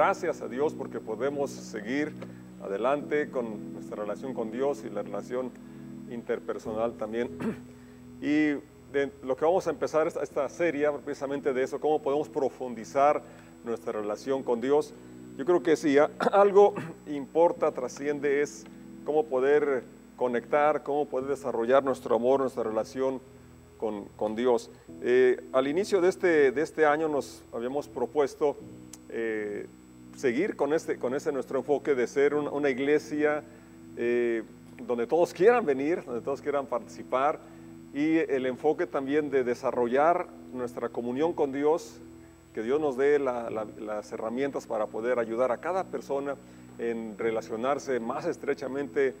gracias a Dios porque podemos seguir adelante con nuestra relación con Dios y la relación interpersonal también. Y de lo que vamos a empezar esta, esta serie, precisamente de eso, cómo podemos profundizar nuestra relación con Dios. Yo creo que si algo importa, trasciende, es cómo poder conectar, cómo poder desarrollar nuestro amor, nuestra relación con, con Dios. Eh, al inicio de este, de este año nos habíamos propuesto eh, seguir con, este, con ese nuestro enfoque de ser una, una iglesia eh, donde todos quieran venir, donde todos quieran participar y el enfoque también de desarrollar nuestra comunión con Dios, que Dios nos dé la, la, las herramientas para poder ayudar a cada persona en relacionarse más estrechamente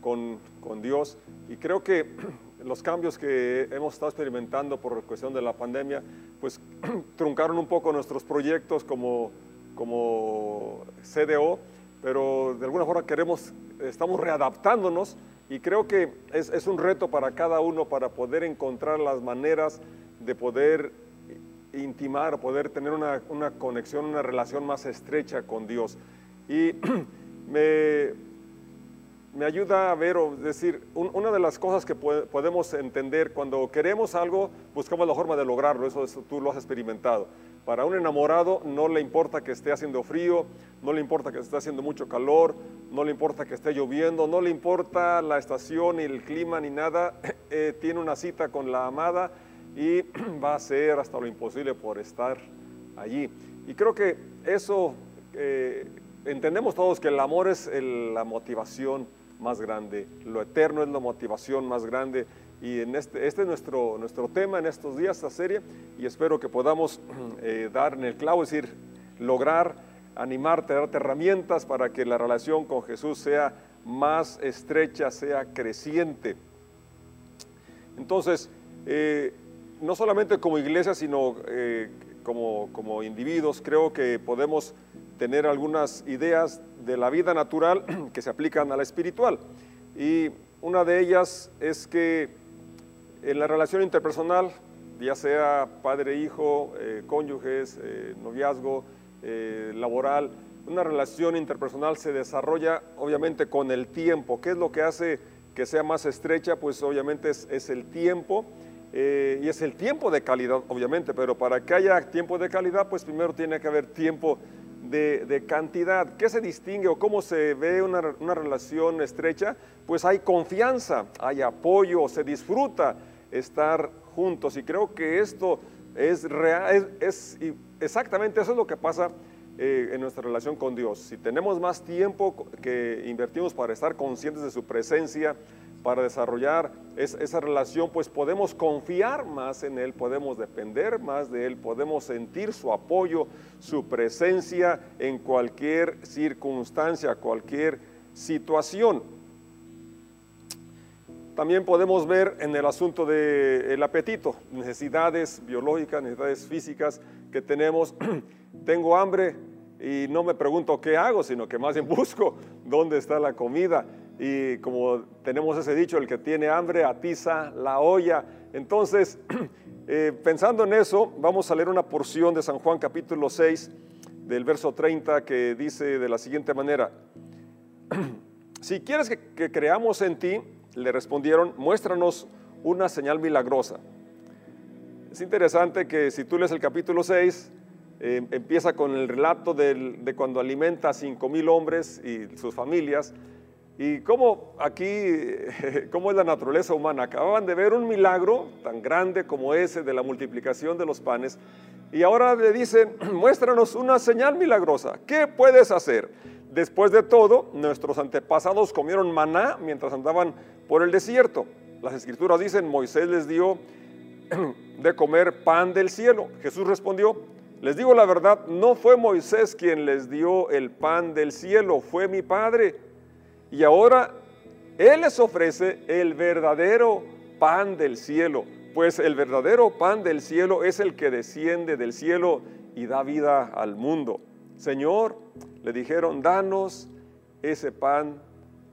con, con, Dios. Y creo que los cambios que hemos estado experimentando por cuestión de la pandemia, pues truncaron un poco nuestros proyectos como, como CDO, pero de alguna forma queremos, estamos readaptándonos y creo que es, es, un reto para cada uno para poder encontrar las maneras de poder intimar, poder tener una, una conexión, una relación más estrecha con Dios. Y me, me ayuda a ver, o decir, un, una de las cosas que podemos entender cuando queremos algo, buscamos la forma de lograrlo, eso, eso tú lo has experimentado. Para un enamorado no le importa que esté haciendo frío, no le importa que esté haciendo mucho calor, no le importa que esté lloviendo, no le importa la estación ni el clima ni nada. Eh, tiene una cita con la amada y va a hacer hasta lo imposible por estar allí. Y creo que eso, eh, entendemos todos que el amor es el, la motivación más grande, lo eterno es la motivación más grande y en este, este es nuestro, nuestro tema en estos días, esta serie, y espero que podamos eh, dar en el clavo, es decir, lograr animarte, darte herramientas para que la relación con Jesús sea más estrecha, sea creciente. Entonces, eh, no solamente como iglesia, sino eh, como, como individuos, creo que podemos tener algunas ideas de la vida natural que se aplican a la espiritual. Y una de ellas es que en la relación interpersonal, ya sea padre-hijo, eh, cónyuges, eh, noviazgo, eh, laboral, una relación interpersonal se desarrolla obviamente con el tiempo. ¿Qué es lo que hace que sea más estrecha? Pues obviamente es, es el tiempo. y es el tiempo de calidad, obviamente, pero para que haya tiempo de calidad, pues primero tiene que haber tiempo de, de, cantidad. ¿Qué se distingue o cómo se ve una, una, relación estrecha? Pues hay confianza, hay apoyo, se disfruta estar juntos. Y creo que esto es real, es, exactamente eso es lo que pasa eh, en nuestra relación con Dios. Si tenemos más tiempo que invertimos para estar conscientes de su presencia, para desarrollar es, esa relación, pues podemos confiar más en Él, podemos depender más de Él, podemos sentir su apoyo, su presencia en cualquier circunstancia, cualquier situación. También podemos ver en el asunto del apetito, necesidades biológicas, necesidades físicas que tenemos. Tengo hambre y no me pregunto qué hago, sino que más bien busco dónde está la comida. Y como tenemos ese dicho, el que tiene hambre atiza la olla. Entonces, eh, pensando en eso, vamos a leer una porción de San Juan capítulo 6, del verso 30, que dice de la siguiente manera, si quieres que, que creamos en ti, le respondieron, muéstranos una señal milagrosa. Es interesante que si tú lees el capítulo 6, eh, empieza con el relato del, de cuando alimenta a cinco mil hombres y sus familias, y cómo aquí, cómo es la naturaleza humana. Acababan de ver un milagro tan grande como ese de la multiplicación de los panes, y ahora le dicen, muéstranos una señal milagrosa. ¿Qué puedes hacer? Después de todo, nuestros antepasados comieron maná mientras andaban por el desierto. Las escrituras dicen, Moisés les dio de comer pan del cielo. Jesús respondió, les digo la verdad, no fue Moisés quien les dio el pan del cielo, fue mi Padre. Y ahora Él les ofrece el verdadero pan del cielo, pues el verdadero pan del cielo es el que desciende del cielo y da vida al mundo. Señor, le dijeron, danos ese pan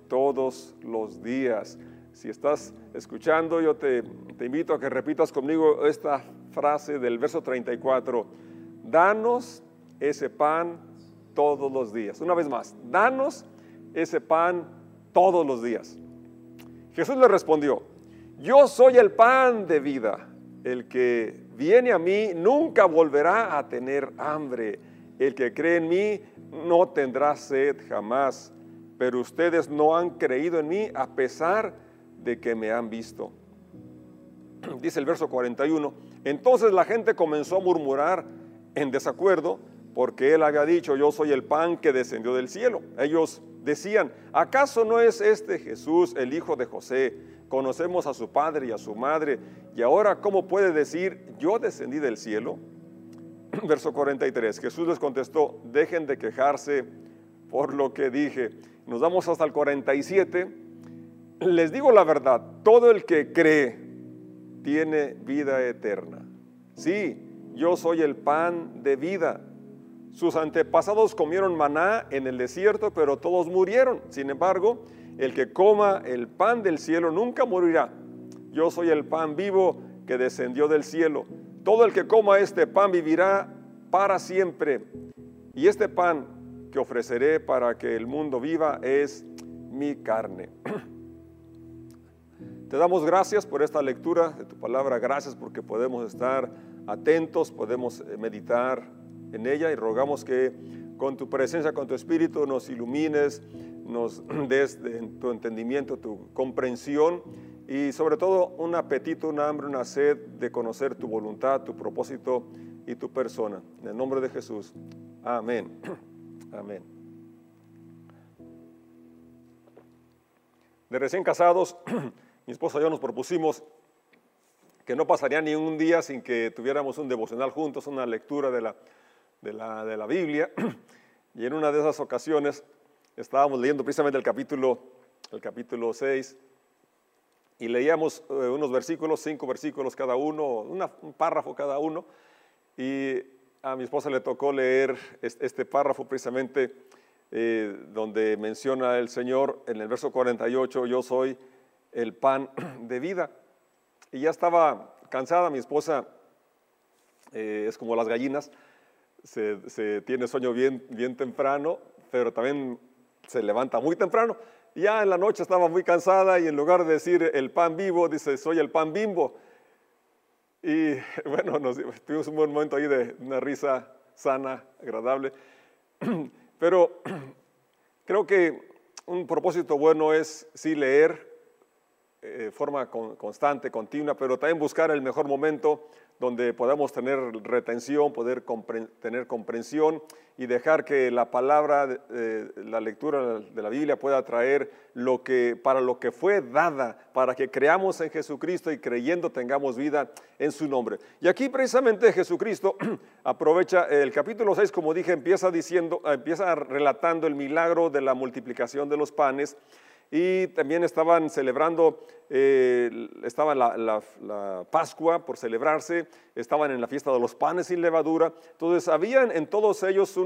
todos los días. Si estás escuchando, yo te, invito a que repitas conmigo esta frase del verso 34. Danos ese pan todos los días. Una vez más, danos ese pan todos los días. Jesús le respondió, yo soy el pan de vida. El que viene a mí nunca volverá a tener hambre. El que cree en mí no tendrá sed jamás. Pero ustedes no han creído en mí a pesar de que me han visto. Dice el verso 41. Entonces la gente comenzó a murmurar en desacuerdo porque él había dicho, yo soy el pan que descendió del cielo. Ellos decían, ¿acaso no es este Jesús el hijo de José? Conocemos a su padre y a su madre, y ahora ¿cómo puede decir, yo descendí del cielo? Verso 43, Jesús les contestó, dejen de quejarse por lo que dije. Nos vamos hasta el 47. Les digo la verdad, todo el que cree tiene vida eterna. Sí, yo soy el pan de vida. Sus antepasados comieron maná en el desierto, pero todos murieron. Sin embargo, el que coma el pan del cielo nunca morirá. Yo soy el pan vivo que descendió del cielo. Todo el que coma este pan vivirá para siempre. Y este pan que ofreceré para que el mundo viva es mi carne. Te damos gracias por esta lectura de tu palabra, gracias porque podemos estar atentos, podemos eh, meditar en ella y rogamos que con tu presencia, con tu espíritu nos ilumines, nos des tu entendimiento, tu comprensión y sobre todo un apetito, un hambre, una sed de conocer tu voluntad, tu propósito y tu persona. En el nombre de Jesús. Amén. Amén. De recién casados, mi esposa y yo nos propusimos que no pasaría ni un día sin que tuviéramos un devocional juntos, una lectura de la, de la, de la Biblia. Y en una de esas ocasiones estábamos leyendo precisamente el capítulo, el capítulo 6 y leíamos eh, unos versículos, cinco versículos cada uno, un párrafo cada uno. Y a mi esposa le tocó leer este, párrafo precisamente eh, donde menciona el Señor en el verso 48, yo soy el pan de vida. Y ya estaba cansada, mi esposa eh, es como las gallinas, se, tiene sueño bien, bien temprano, pero también se levanta muy temprano. Ya en la noche estaba muy cansada y en lugar de decir el pan vivo, dice soy el pan bimbo. Y bueno, nos, tuvimos un buen momento ahí de una risa sana, agradable. Pero creo que un propósito bueno es sí leer eh, forma constante, continua, pero también buscar el mejor momento donde podamos tener retención, poder tener comprensión y dejar que la palabra, la lectura de la Biblia pueda traer lo que, para lo que fue dada, para que creamos en Jesucristo y creyendo tengamos vida en su nombre. Y aquí precisamente Jesucristo aprovecha el capítulo 6, como dije, empieza diciendo, empieza relatando el milagro de la multiplicación de los panes y también estaban celebrando, eh, estaba la, Pascua por celebrarse, estaban en la fiesta de los panes sin levadura. Entonces, habían en todos ellos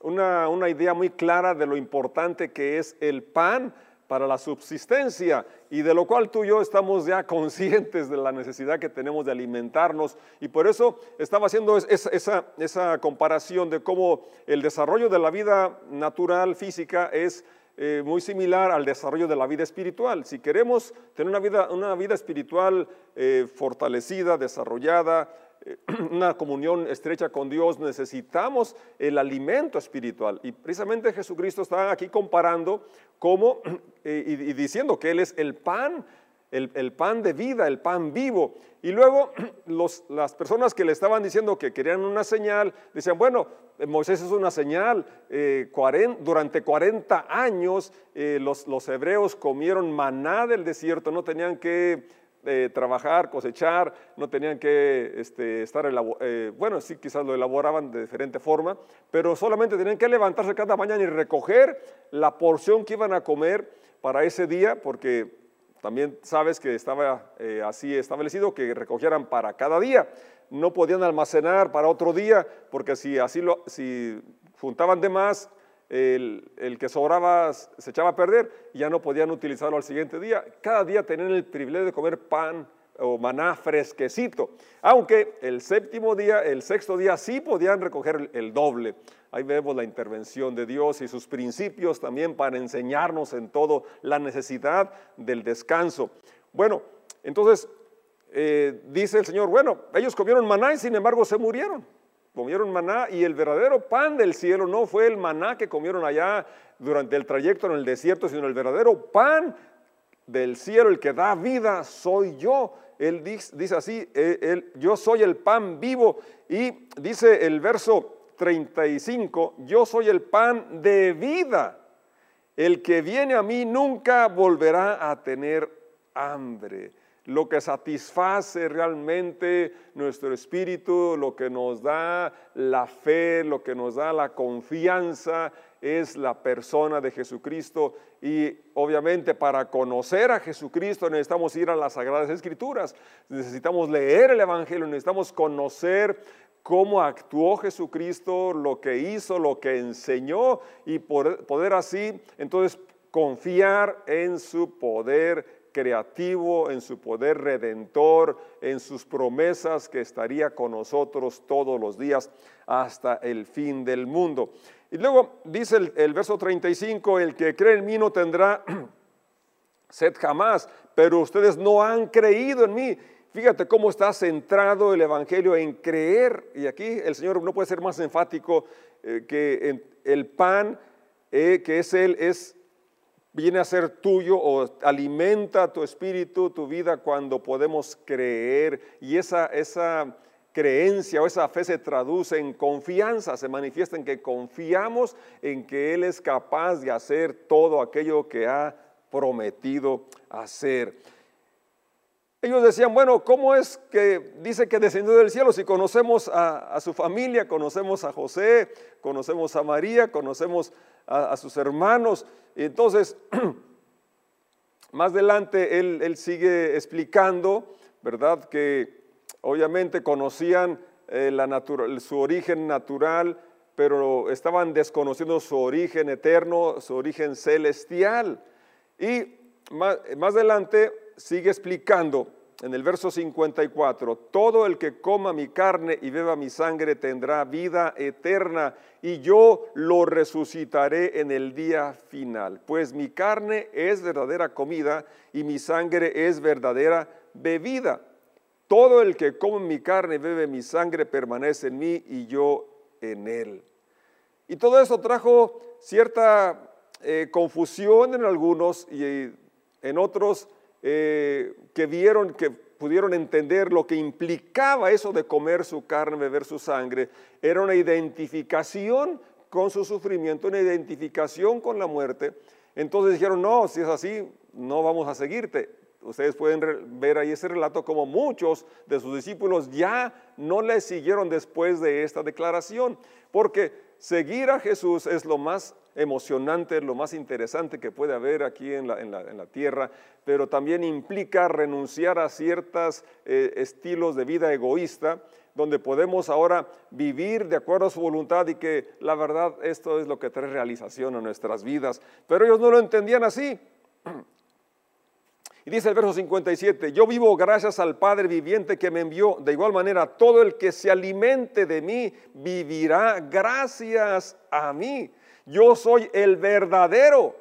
una, una idea muy clara de lo importante que es el pan para la subsistencia y de lo cual tú y yo estamos ya conscientes de la necesidad que tenemos de alimentarnos y por eso estaba haciendo esa, esa comparación de cómo el desarrollo de la vida natural, física, es eh, muy similar al desarrollo de la vida espiritual. Si queremos tener una vida, una vida espiritual eh, fortalecida, desarrollada, eh, una comunión estrecha con Dios, necesitamos el alimento espiritual. Y precisamente Jesucristo está aquí comparando cómo y, diciendo que Él es el pan el, pan de vida, el pan vivo. Y luego las personas que le estaban diciendo que querían una señal, decían, bueno, Moisés es una señal. Eh, durante 40 años eh, los, hebreos comieron maná del desierto, no tenían que eh, trabajar, cosechar, no tenían que este, estar, bueno, sí, quizás lo elaboraban de diferente forma, pero solamente tenían que levantarse cada mañana y recoger la porción que iban a comer para ese día, porque también sabes que estaba eh, así establecido que recogieran para cada día. No podían almacenar para otro día, porque si así lo, si juntaban de más, el, el, que sobraba se echaba a perder ya no podían utilizarlo al siguiente día. Cada día tenían el privilegio de comer pan o maná fresquecito. Aunque el séptimo día, el sexto día sí podían recoger el doble. Ahí vemos la intervención de Dios y sus principios también para enseñarnos en todo la necesidad del descanso. Bueno, entonces eh, dice el Señor, bueno, ellos comieron maná y sin embargo se murieron. Comieron maná y el verdadero pan del cielo no fue el maná que comieron allá durante el trayecto en el desierto, sino el verdadero pan del cielo, el que da vida, soy yo. Él dice, así, eh, yo soy el pan vivo. Y dice el verso 35, yo soy el pan de vida. El que viene a mí nunca volverá a tener hambre. Lo que satisface realmente nuestro espíritu, lo que nos da la fe, lo que nos da la confianza, es la persona de Jesucristo. Y obviamente para conocer a Jesucristo necesitamos ir a las Sagradas Escrituras, necesitamos leer el Evangelio, necesitamos conocer cómo actuó Jesucristo, lo que hizo, lo que enseñó y poder así entonces confiar en su poder creativo, en su poder redentor, en sus promesas que estaría con nosotros todos los días hasta el fin del mundo. Y luego dice el, verso 35, el que cree en mí no tendrá sed jamás, pero ustedes no han creído en mí. Fíjate cómo está centrado el Evangelio en creer. Y aquí el Señor no puede ser más enfático eh, que el pan eh, que es Él, es, viene a ser tuyo o alimenta tu espíritu, tu vida cuando podemos creer. Y esa, esa creencia o esa fe se traduce en confianza, se manifiesta en que confiamos en que Él es capaz de hacer todo aquello que ha prometido hacer. Ellos decían, bueno, ¿cómo es que dice que descendió del cielo? Si conocemos a, su familia, conocemos a José, conocemos a María, conocemos a, sus hermanos. Y entonces, más adelante él, él sigue explicando, ¿verdad? Que obviamente conocían eh, la su origen natural, pero estaban desconociendo su origen eterno, su origen celestial. Y más, adelante sigue explicando en el verso 54, todo el que coma mi carne y beba mi sangre tendrá vida eterna y yo lo resucitaré en el día final, pues mi carne es verdadera comida y mi sangre es verdadera bebida. Todo el que come mi carne y bebe mi sangre permanece en mí y yo en él. Y todo eso trajo cierta eh, confusión en algunos y en otros eh, que vieron, que pudieron entender lo que implicaba eso de comer su carne, beber su sangre. Era una identificación con su sufrimiento, una identificación con la muerte. Entonces dijeron, no, si es así, no vamos a seguirte ustedes pueden ver ahí ese relato como muchos de sus discípulos ya no le siguieron después de esta declaración, porque seguir a Jesús es lo más emocionante, lo más interesante que puede haber aquí en la, tierra, pero también implica renunciar a ciertos eh, estilos de vida egoísta, donde podemos ahora vivir de acuerdo a su voluntad y que la verdad esto es lo que trae realización a nuestras vidas. Pero ellos no lo entendían así. Y dice el verso 57, yo vivo gracias al Padre viviente que me envió. De igual manera, todo el que se alimente de mí vivirá gracias a mí. Yo soy el verdadero,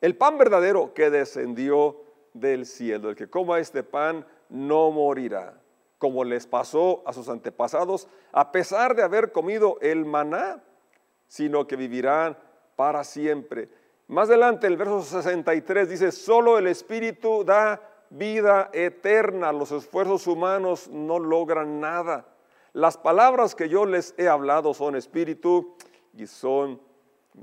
el pan verdadero que descendió del cielo. El que coma este pan no morirá, como les pasó a sus antepasados, a pesar de haber comido el maná, sino que vivirán para siempre. Más adelante, el verso 63 dice, solo el Espíritu da vida eterna, los esfuerzos humanos no logran nada. Las palabras que yo les he hablado son espíritu y son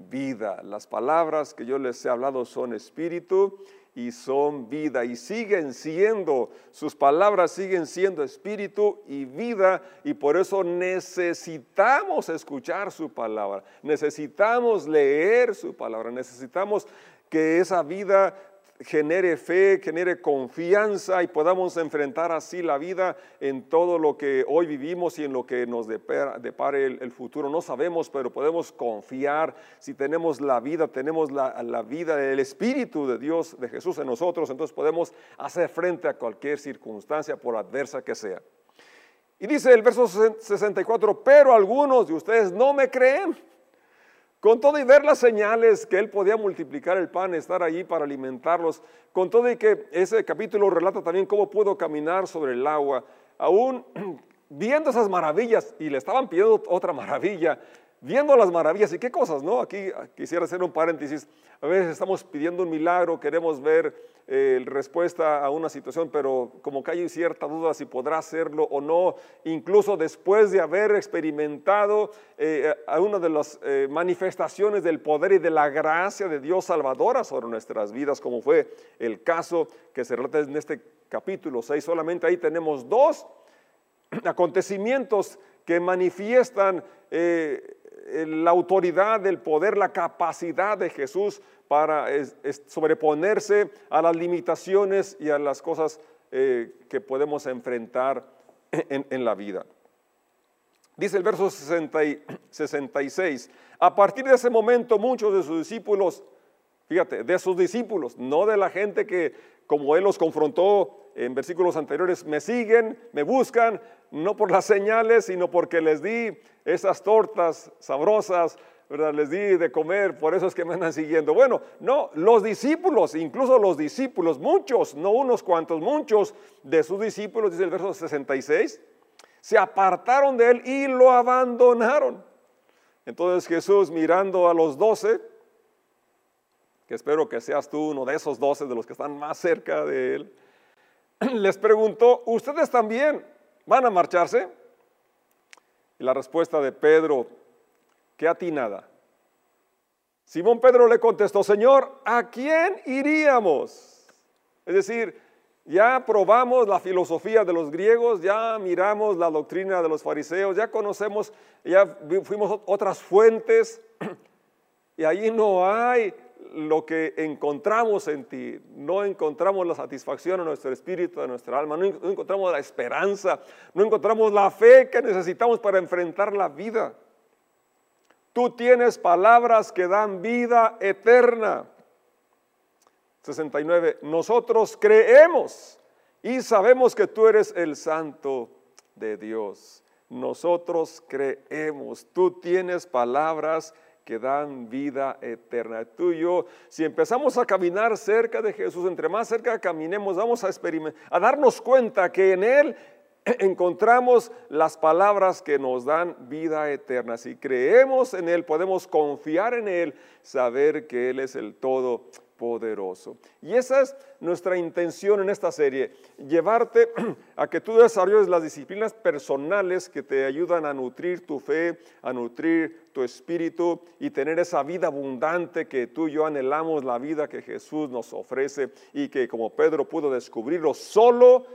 vida. Las palabras que yo les he hablado son espíritu y son vida y siguen siendo, sus palabras siguen siendo espíritu y vida y por eso necesitamos escuchar su palabra, necesitamos leer su palabra, necesitamos que esa vida genere fe, genere confianza y podamos enfrentar así la vida en todo lo que hoy vivimos y en lo que nos depare el, futuro. No sabemos, pero podemos confiar. Si tenemos la vida, tenemos la, la vida, el Espíritu de Dios, de Jesús en nosotros, entonces podemos hacer frente a cualquier circunstancia, por adversa que sea. Y dice el verso 64, pero algunos de ustedes no me creen. Con todo y ver las señales que él podía multiplicar el pan, estar allí para alimentarlos, con todo y que ese capítulo relata también cómo pudo caminar sobre el agua, aún viendo esas maravillas, y le estaban pidiendo otra maravilla, viendo las maravillas y qué cosas, ¿no? Aquí quisiera hacer un paréntesis. A veces estamos pidiendo un milagro, queremos ver eh, respuesta a una situación, pero como que hay cierta duda si podrá hacerlo o no, incluso después de haber experimentado eh, a una de las eh, manifestaciones del poder y de la gracia de Dios salvadora sobre nuestras vidas, como fue el caso que se relata en este capítulo 6. Solamente ahí tenemos dos acontecimientos que manifiestan la autoridad, el poder, la capacidad de Jesús para sobreponerse a las limitaciones y a las cosas eh, que podemos enfrentar en, la vida. Dice el verso 66, a partir de ese momento muchos de sus discípulos, fíjate, de sus discípulos, no de la gente que como él los confrontó en versículos anteriores, me siguen, me buscan, no por las señales, sino porque les di esas tortas sabrosas, ¿verdad? Les di de comer, por eso es que me andan siguiendo. Bueno, no, los discípulos, incluso los discípulos, muchos, no unos cuantos, muchos de sus discípulos, dice el verso 66, se apartaron de él y lo abandonaron. Entonces Jesús mirando a los doce, que espero que seas tú uno de esos doce de los que están más cerca de él, les preguntó, ¿ustedes también van a marcharse? Y la respuesta de Pedro, qué atinada. Simón Pedro le contestó, Señor, ¿a quién iríamos? Es decir, ya probamos la filosofía de los griegos, ya miramos la doctrina de los fariseos, ya conocemos, ya fuimos otras fuentes y ahí no hay lo que encontramos en ti, no encontramos la satisfacción en nuestro espíritu, en nuestra alma, no encontramos la esperanza, no encontramos la fe que necesitamos para enfrentar la vida. Tú tienes palabras que dan vida eterna. 69. Nosotros creemos y sabemos que tú eres el santo de Dios. Nosotros creemos. Tú tienes palabras que dan vida eterna. Tú y yo, si empezamos a caminar cerca de Jesús, entre más cerca caminemos, vamos a experimentar, a darnos cuenta que en Él encontramos las palabras que nos dan vida eterna. Si creemos en Él, podemos confiar en Él, saber que Él es el todo poderoso. Y esa es nuestra intención en esta serie, llevarte a que tú desarrolles las disciplinas personales que te ayudan a nutrir tu fe, a nutrir tu espíritu y tener esa vida abundante que tú y yo anhelamos, la vida que Jesús nos ofrece y que como Pedro pudo descubrirlo, solo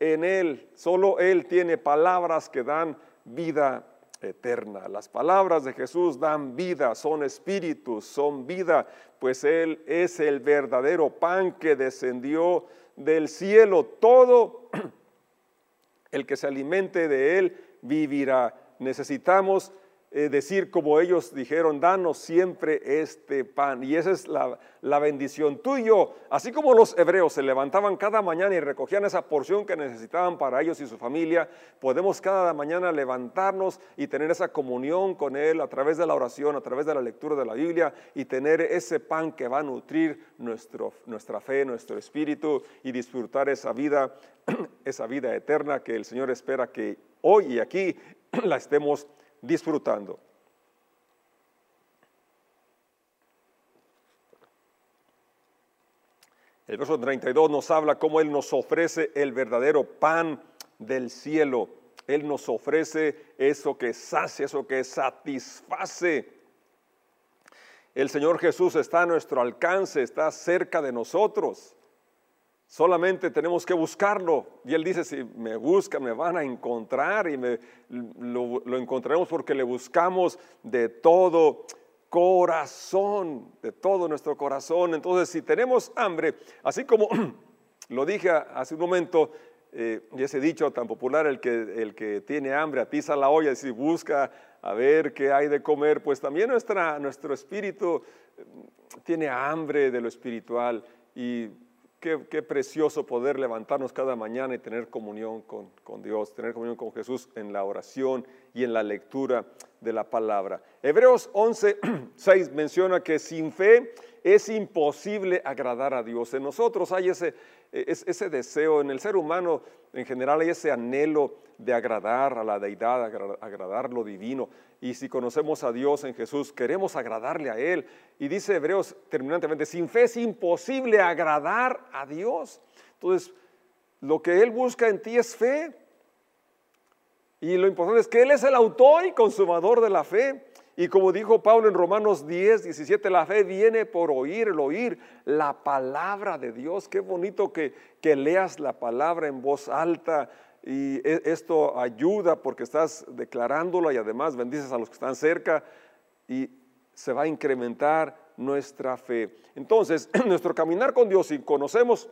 en Él, solo Él tiene palabras que dan vida eterna. Las palabras de Jesús dan vida, son espíritus, son vida, pues Él es el verdadero pan que descendió del cielo. Todo el que se alimente de Él vivirá. Necesitamos eh, decir como ellos dijeron, danos siempre este pan. Y esa es la, la bendición. Tú y yo, así como los hebreos se levantaban cada mañana y recogían esa porción que necesitaban para ellos y su familia, podemos cada mañana levantarnos y tener esa comunión con Él a través de la oración, a través de la lectura de la Biblia y tener ese pan que va a nutrir nuestro, nuestra fe, nuestro espíritu y disfrutar esa vida, esa vida eterna que el Señor espera que hoy y aquí la estemos disfrutando. El verso 32 nos habla cómo Él nos ofrece el verdadero pan del cielo. Él nos ofrece eso que sacia, eso que satisface. El Señor Jesús está a nuestro alcance, está cerca de nosotros. Solamente tenemos que buscarlo. Y Él dice, si me buscan, me van a encontrar y me, lo, encontraremos porque le buscamos de todo corazón, de todo nuestro corazón. Entonces, si tenemos hambre, así como lo dije hace un momento, eh, y ese dicho tan popular, el que, el que tiene hambre atiza la olla y si busca a ver qué hay de comer, pues también nuestra, nuestro espíritu eh, tiene hambre de lo espiritual y qué, precioso poder levantarnos cada mañana y tener comunión con, con, Dios, tener comunión con Jesús en la oración y en la lectura de la palabra. Hebreos 11, 6 menciona que sin fe es imposible agradar a Dios. En nosotros hay ese, ese deseo, en el ser humano en general hay ese anhelo de agradar a la deidad, agradar lo divino. Y si conocemos a Dios en Jesús, queremos agradarle a Él. Y dice Hebreos terminantemente, sin fe es imposible agradar a Dios. Entonces, lo que Él busca en ti es fe. Y lo importante es que Él es el autor y consumador de la fe. Y como dijo Pablo en Romanos 10, 17, la fe viene por oír, el oír la palabra de Dios. Qué bonito que, que leas la palabra en voz alta. Y e, esto ayuda porque estás declarándola y además bendices a los que están cerca y se va a incrementar nuestra fe. Entonces, nuestro caminar con Dios, si conocemos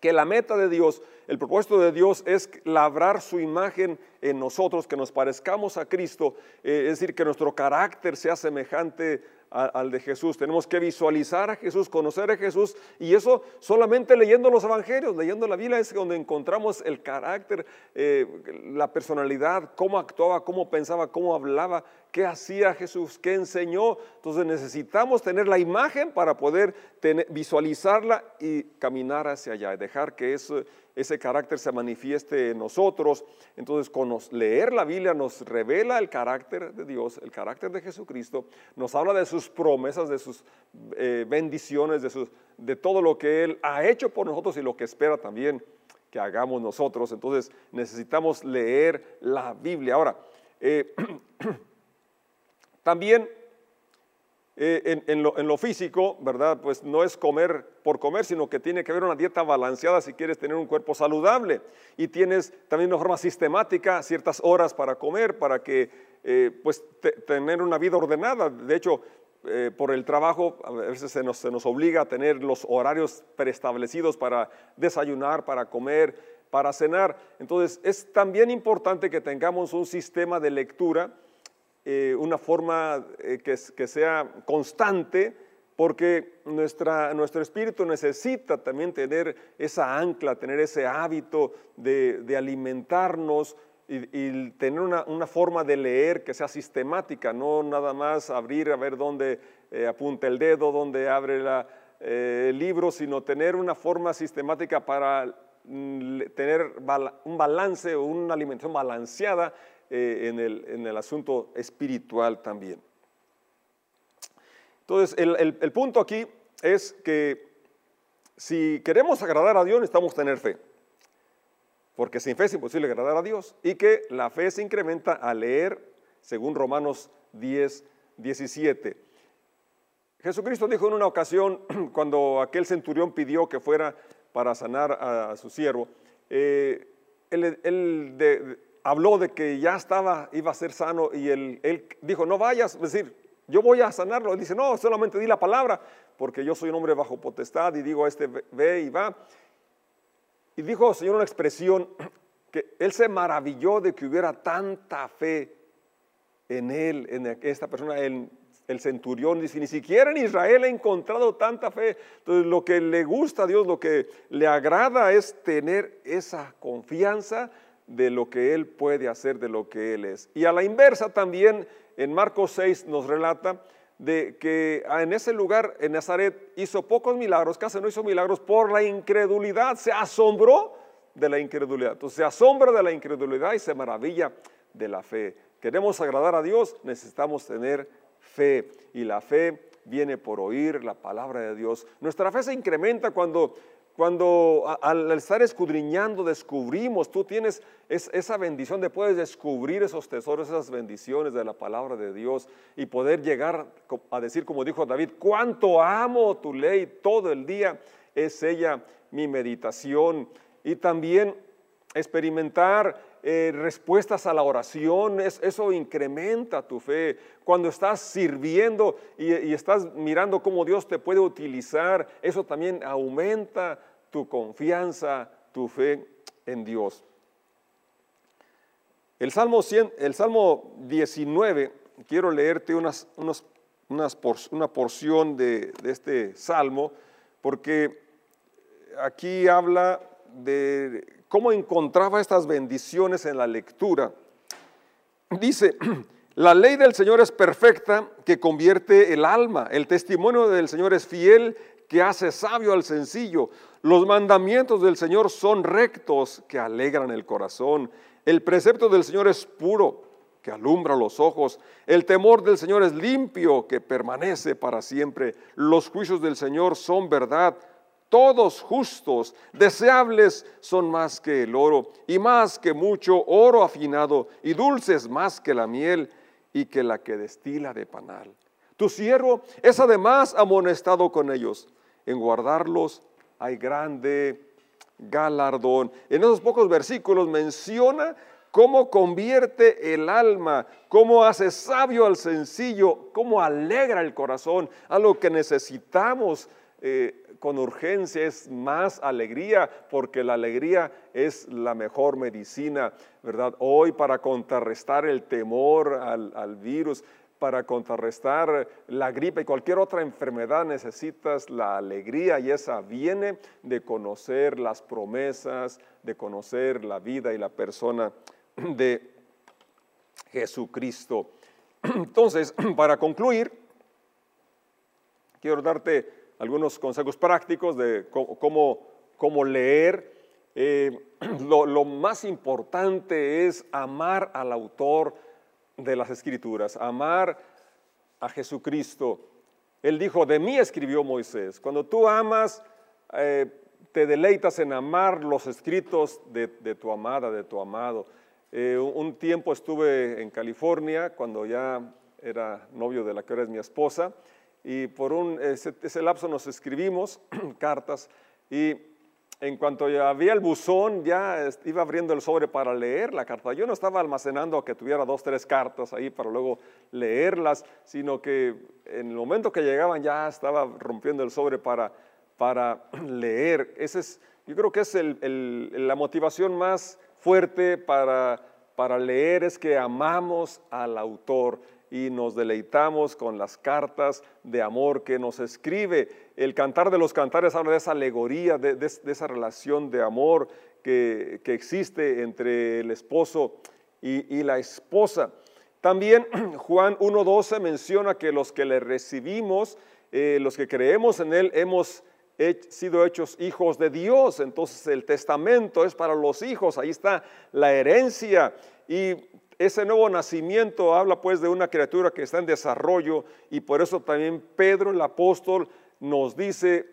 que la meta de Dios, el propósito de Dios es labrar su imagen en nosotros, que nos parezcamos a Cristo, eh, es decir, que nuestro carácter sea semejante al de Jesús. Tenemos que visualizar a Jesús, conocer a Jesús y eso solamente leyendo los evangelios, leyendo la Biblia es donde encontramos el carácter, eh, la personalidad, cómo actuaba, cómo pensaba, cómo hablaba, qué hacía Jesús, qué enseñó. Entonces necesitamos tener la imagen para poder visualizarla y caminar hacia allá, dejar que eso ese carácter se manifieste en nosotros. Entonces, con leer la Biblia nos revela el carácter de Dios, el carácter de Jesucristo, nos habla de sus promesas, de sus eh, bendiciones, de, de todo lo que Él ha hecho por nosotros y lo que espera también que hagamos nosotros. Entonces, necesitamos leer la Biblia. Ahora, eh, también eh, en, lo, físico, ¿verdad? Pues no es comer por comer, sino que tiene que haber una dieta balanceada si quieres tener un cuerpo saludable. Y tienes también de forma sistemática ciertas horas para comer, para que, eh, pues, tener una vida ordenada. De hecho, eh, por el trabajo a veces se nos, se nos obliga a tener los horarios preestablecidos para desayunar, para comer, para cenar. Entonces, es también importante que tengamos un sistema de lectura eh, una forma eh, que, sea constante, porque nuestra, nuestro espíritu necesita también tener esa ancla, tener ese hábito de, alimentarnos y, tener una, forma de leer que sea sistemática, no nada más abrir a ver dónde eh, apunta el dedo, dónde abre la, el libro, sino tener una forma sistemática para tener un balance o una alimentación balanceada eh, en, el, en, el, asunto espiritual también. Entonces, el, el, punto aquí es que si queremos agradar a Dios, necesitamos tener fe. Porque sin fe es imposible agradar a Dios. Y que la fe se incrementa al leer, según Romanos 10, 17. Jesucristo dijo en una ocasión, cuando aquel centurión pidió que fuera para sanar a, su siervo, eh, él, habló de que ya estaba, iba a ser sano y él, dijo, no vayas, es decir, yo voy a sanarlo. Dice, no, solamente di la palabra, porque yo soy un hombre bajo potestad y digo a este ve y va. Y dijo, Señor, una expresión que él se maravilló de que hubiera tanta fe en él, en esta persona, el, el centurión. Dice, ni siquiera en Israel he encontrado tanta fe. Entonces, lo que le gusta a Dios, lo que le agrada es tener esa confianza de lo que Él puede hacer, de lo que Él es. Y a la inversa también en Marcos 6 nos relata de que en ese lugar, en Nazaret, hizo pocos milagros, casi no hizo milagros por la incredulidad, se asombró de la incredulidad. Entonces se asombra de la incredulidad y se maravilla de la fe. Queremos agradar a Dios, necesitamos tener fe y la fe viene por oír la palabra de Dios. Nuestra fe se incrementa cuando cuando al estar escudriñando descubrimos, tú tienes esa bendición de puedes descubrir esos tesoros, esas bendiciones de la palabra de Dios y poder llegar a decir como dijo David, cuánto amo tu ley todo el día, es ella mi meditación. Y también experimentar eh, respuestas a la oración, eso incrementa tu fe. Cuando estás sirviendo y, estás mirando cómo Dios te puede utilizar, eso también aumenta tu confianza, tu fe en Dios. El Salmo, 100, el Salmo 19, quiero leerte unas, una porción de este Salmo, porque aquí habla de cómo encontraba estas bendiciones en la lectura. Dice, la ley del Señor es perfecta que convierte el alma, el testimonio del Señor es fiel que hace sabio al sencillo, los mandamientos del Señor son rectos que alegran el corazón, el precepto del Señor es puro que alumbra los ojos, el temor del Señor es limpio que permanece para siempre, los juicios del Señor son verdad todos justos, deseables son más que el oro y más que mucho oro afinado y dulces más que la miel y que la que destila de panal. Tu siervo es además amonestado con ellos. En guardarlos hay grande galardón. En esos pocos versículos menciona cómo convierte el alma, cómo hace sabio al sencillo, cómo alegra el corazón, a lo que necesitamos eh, con urgencia es más alegría, porque la alegría es la mejor medicina, ¿verdad? Hoy para contrarrestar el temor al, virus, para contrarrestar la gripe y cualquier otra enfermedad necesitas la alegría y esa viene de conocer las promesas, de conocer la vida y la persona de Jesucristo. Entonces, para concluir, quiero darte algunos consejos prácticos de cómo, cómo leer. Eh, lo, más importante es amar al autor de las escrituras, amar a Jesucristo. Él dijo, de mí escribió Moisés. Cuando tú amas, eh, te deleitas en amar los escritos de, tu amada, de tu amado. Eh, un tiempo estuve en California cuando ya era novio de la que ahora es mi esposa y por un, ese, lapso nos escribimos cartas y en cuanto había el buzón, ya iba abriendo el sobre para leer la carta. Yo no estaba almacenando que tuviera dos, tres cartas ahí para luego leerlas, sino que en el momento que llegaban ya estaba rompiendo el sobre para, para leer. Ese es, yo creo que es el, la motivación más fuerte para, para leer, es que amamos al autor y nos deleitamos con las cartas de amor que nos escribe. El cantar de los cantares habla de esa alegoría, de, esa relación de amor que, existe entre el esposo y, la esposa. También Juan 1.12 menciona que los que le recibimos, eh, los que creemos en Él, hemos sido hechos hijos de Dios. Entonces el testamento es para los hijos, ahí está la herencia. Y ese nuevo nacimiento habla pues de una criatura que está en desarrollo y por eso también Pedro el apóstol nos dice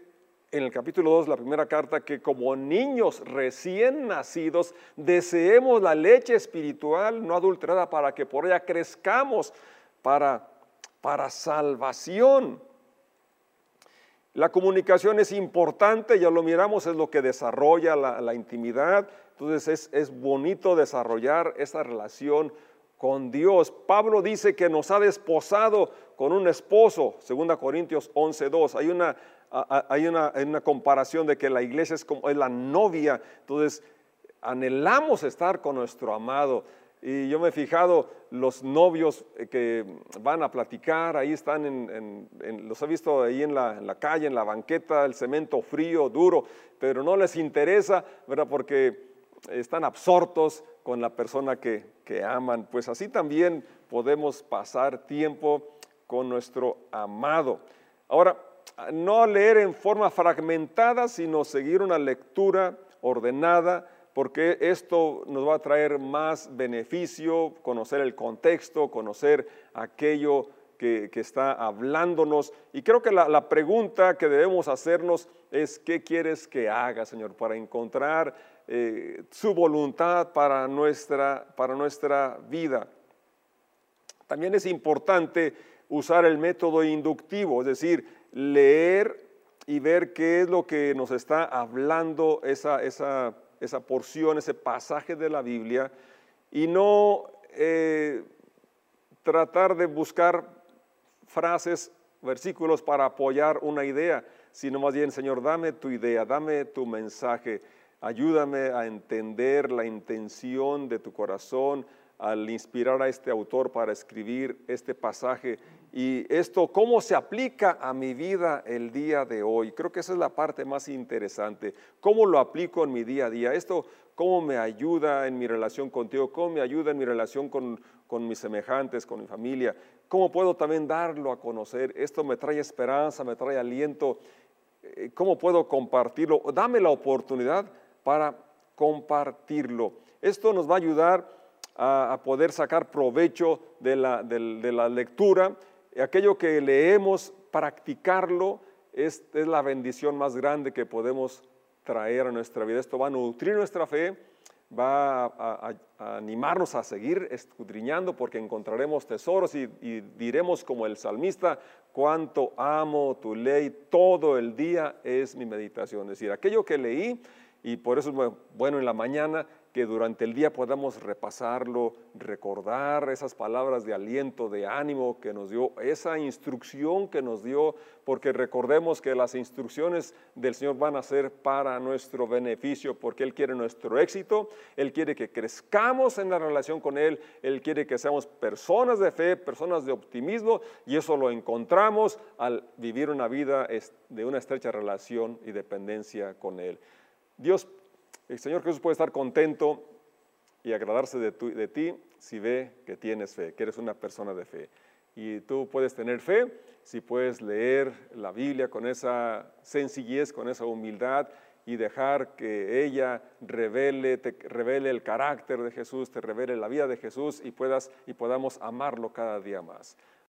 en el capítulo 2, la primera carta, que como niños recién nacidos deseemos la leche espiritual no adulterada para que por ella crezcamos para, para salvación. La comunicación es importante, ya lo miramos, es lo que desarrolla la, intimidad. Entonces es, es, bonito desarrollar esa relación con Dios. Pablo dice que nos ha desposado con un esposo, 2 Corintios 11.2. Hay una, hay una, una, comparación de que la iglesia es como es la novia. Entonces anhelamos estar con nuestro amado. Y yo me he fijado, los novios eh, que van a platicar, ahí están, en, los he visto ahí en la, calle, en la banqueta, el cemento frío, duro, pero no les interesa, ¿verdad? Porque están absortos con la persona que, que aman. Pues así también podemos pasar tiempo con nuestro amado. Ahora, no leer en forma fragmentada, sino seguir una lectura ordenada, porque esto nos va a traer más beneficio, conocer el contexto, conocer aquello que, está hablándonos. Y creo que la, pregunta que debemos hacernos es, ¿qué quieres que haga, Señor, para encontrar eh, su voluntad para nuestra, para nuestra vida? También es importante usar el método inductivo, es decir, leer y ver qué es lo que nos está hablando esa, esa esa porción, ese pasaje de la Biblia y no eh, tratar de buscar frases, versículos para apoyar una idea, sino más bien, Señor, dame tu idea, dame tu mensaje, ayúdame a entender la intención de tu corazón al inspirar a este autor para escribir este pasaje y esto, ¿cómo se aplica a mi vida el día de hoy? Creo que esa es la parte más interesante. ¿Cómo lo aplico en mi día a día? Esto, ¿cómo me ayuda en mi relación contigo? ¿Cómo me ayuda en mi relación con, con mis semejantes, con mi familia? ¿Cómo puedo también darlo a conocer? Esto me trae esperanza, me trae aliento. Eh, ¿Cómo puedo compartirlo? Dame la oportunidad para compartirlo. Esto nos va a ayudar a, poder sacar provecho de la, de la lectura aquello que leemos, practicarlo, es, la bendición más grande que podemos traer a nuestra vida. Esto va a nutrir nuestra fe, va a, animarnos a seguir escudriñando porque encontraremos tesoros y, diremos como el salmista, cuánto amo tu ley, todo el día es mi meditación. Es decir, aquello que leí y por eso es bueno en la mañana que durante el día podamos repasarlo, recordar esas palabras de aliento, de ánimo que nos dio, esa instrucción que nos dio, porque recordemos que las instrucciones del Señor van a ser para nuestro beneficio, porque Él quiere nuestro éxito, Él quiere que crezcamos en la relación con Él, Él quiere que seamos personas de fe, personas de optimismo, y eso lo encontramos al vivir una vida de una estrecha relación y dependencia con Él. Dios el Señor Jesús puede estar contento y agradarse de, ti si ve que tienes fe, que eres una persona de fe. Y tú puedes tener fe si puedes leer la Biblia con esa sencillez, con esa humildad y dejar que ella revele, te revele el carácter de Jesús, te revele la vida de Jesús y, puedas, y podamos amarlo cada día más.